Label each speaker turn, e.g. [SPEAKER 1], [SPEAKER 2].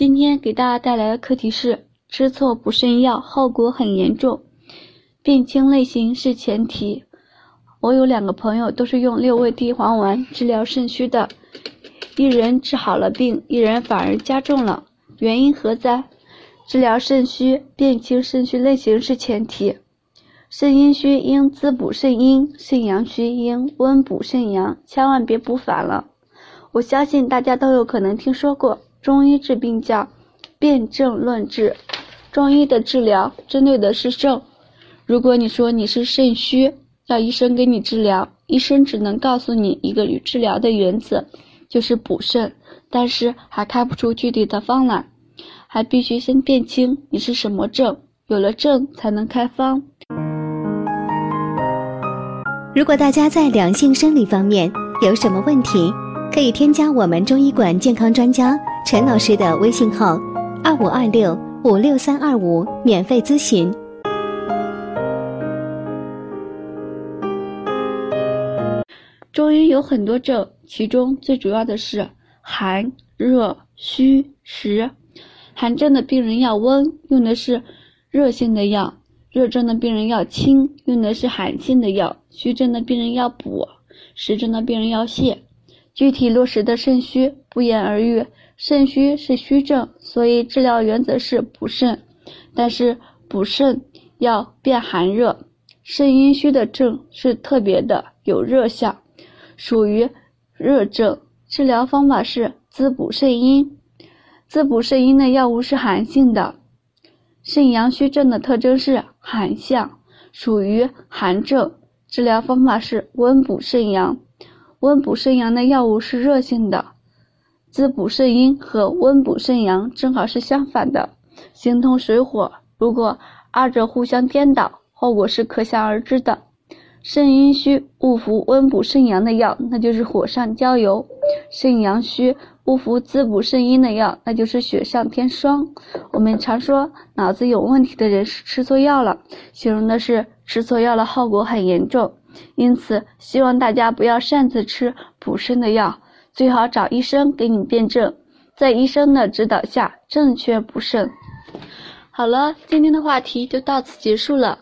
[SPEAKER 1] 今天给大家带来的课题是：吃错补肾药，后果很严重。辨清类型是前提。我有两个朋友都是用六味地黄丸治疗肾虚的，一人治好了病，一人反而加重了，原因何在？治疗肾虚，辨清肾虚类型是前提。肾阴虚应滋补肾阴，肾阳虚应温补肾阳，千万别补反了。我相信大家都有可能听说过。中医治病叫辨证论治，中医的治疗针对的是症。如果你说你是肾虚，要医生给你治疗，医生只能告诉你一个治疗的原则，就是补肾，但是还开不出具体的方来，还必须先辨清你是什么症，有了症才能开方。
[SPEAKER 2] 如果大家在两性生理方面有什么问题，可以添加我们中医馆健康专家。陈老师的微信号：二五二六五六三二五，免费咨询。
[SPEAKER 1] 中医有很多症，其中最主要的是寒、热、虚、实。寒症的病人要温，用的是热性的药；热症的病人要清，用的是寒性的药；虚症的病人要补，实症的病人要泻。具体落实的肾虚，不言而喻。肾虚是虚症，所以治疗原则是补肾，但是补肾要辨寒热。肾阴虚的症是特别的有热象，属于热症，治疗方法是滋补肾阴。滋补肾阴的药物是寒性的。肾阳虚症的特征是寒象，属于寒症，治疗方法是温补肾阳。温补肾阳的药物是热性的。滋补肾阴和温补肾阳正好是相反的，形同水火。如果二者互相颠倒，后果是可想而知的。肾阴虚误服温补肾阳的药，那就是火上浇油；肾阳虚误服滋补肾阴的药，那就是雪上添霜。我们常说脑子有问题的人是吃错药了，形容的是吃错药了，后果很严重。因此，希望大家不要擅自吃补肾的药。最好找医生给你辩证，在医生的指导下正确补肾。好了，今天的话题就到此结束了。